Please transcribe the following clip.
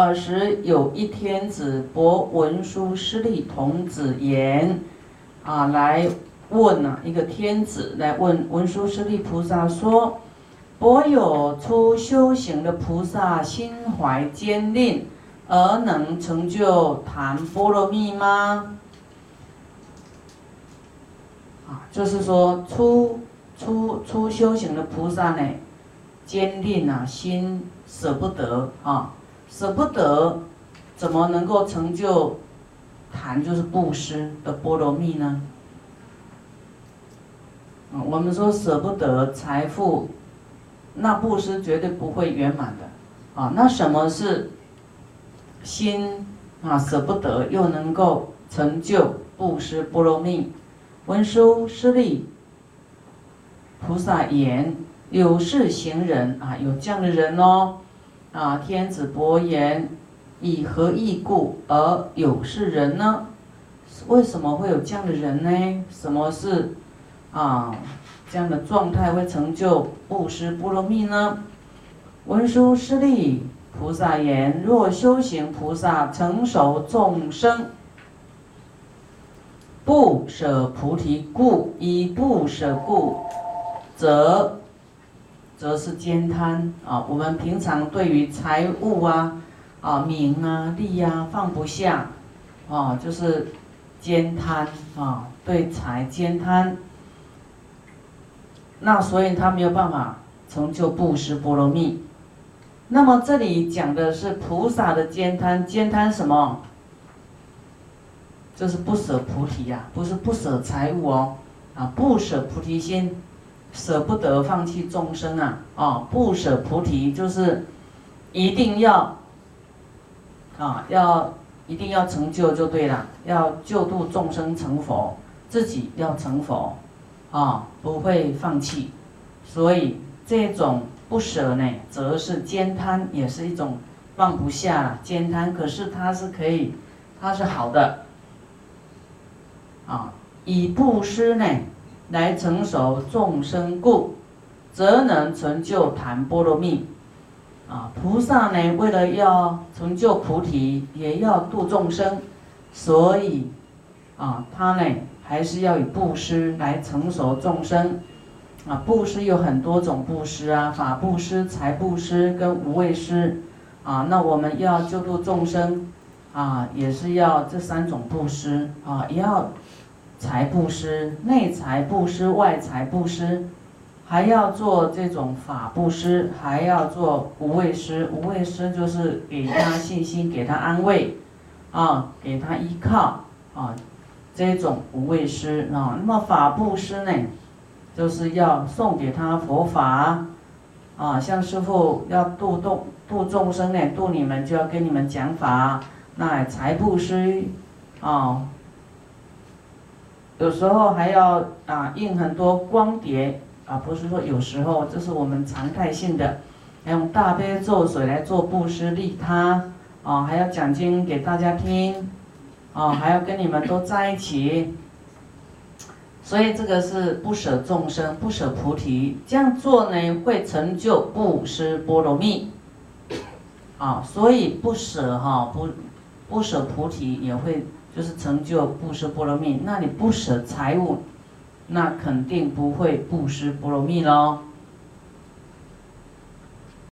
尔时有一天子博文殊师利童子言，啊，来问啊，一个天子来问文殊师利菩萨说：博有初修行的菩萨心怀坚定，而能成就谈波罗蜜吗？啊，就是说初出出修行的菩萨呢，坚定啊，心舍不得啊。舍不得，怎么能够成就谈就是布施的波罗蜜呢？我们说舍不得财富，那布施绝对不会圆满的。啊，那什么是心啊舍不得又能够成就布施波罗蜜？文殊师利菩萨言：有事行人啊，有这样的人哦。啊！天子伯言：“以何异故而有是人呢？为什么会有这样的人呢？什么是啊这样的状态会成就布施波罗蜜呢？”文殊师利菩萨言：“若修行菩萨成熟众生，不舍菩提故，以不舍故，则。”则是兼贪啊！我们平常对于财物啊、啊名啊、利啊放不下啊，就是兼贪啊，对财兼贪。那所以他没有办法成就布施波罗蜜。那么这里讲的是菩萨的兼贪，兼贪什么？就是不舍菩提呀，不是不舍财物哦，啊，不舍菩提心。舍不得放弃众生啊！啊，不舍菩提就是一定要啊，要一定要成就就对了，要救度众生成佛，自己要成佛啊，不会放弃。所以这种不舍呢，则是兼贪，也是一种放不下兼贪。可是它是可以，它是好的啊，以布施呢。来成熟众生故，则能成就谈波罗蜜。啊，菩萨呢，为了要成就菩提，也要度众生，所以，啊，他呢，还是要以布施来成熟众生。啊，布施有很多种布施啊，法布施、财布施跟无畏施。啊，那我们要救度众生，啊，也是要这三种布施。啊，也要。财布施，内财布施，外财布施，还要做这种法布施，还要做无畏施。无畏施就是给他信心，给他安慰，啊，给他依靠，啊，这种无畏施啊。那么法布施呢，就是要送给他佛法，啊，像师傅要度众度众生呢，度你们就要跟你们讲法。那财布施，啊。有时候还要啊印很多光碟啊，不是说有时候，这是我们常态性的，用大悲咒水来做布施利他啊，还要讲经给大家听啊，还要跟你们都在一起，所以这个是不舍众生，不舍菩提，这样做呢会成就布施波罗蜜啊，所以不舍哈不不舍菩提也会。就是成就布施波罗蜜，那你不舍财物，那肯定不会布施波罗蜜喽。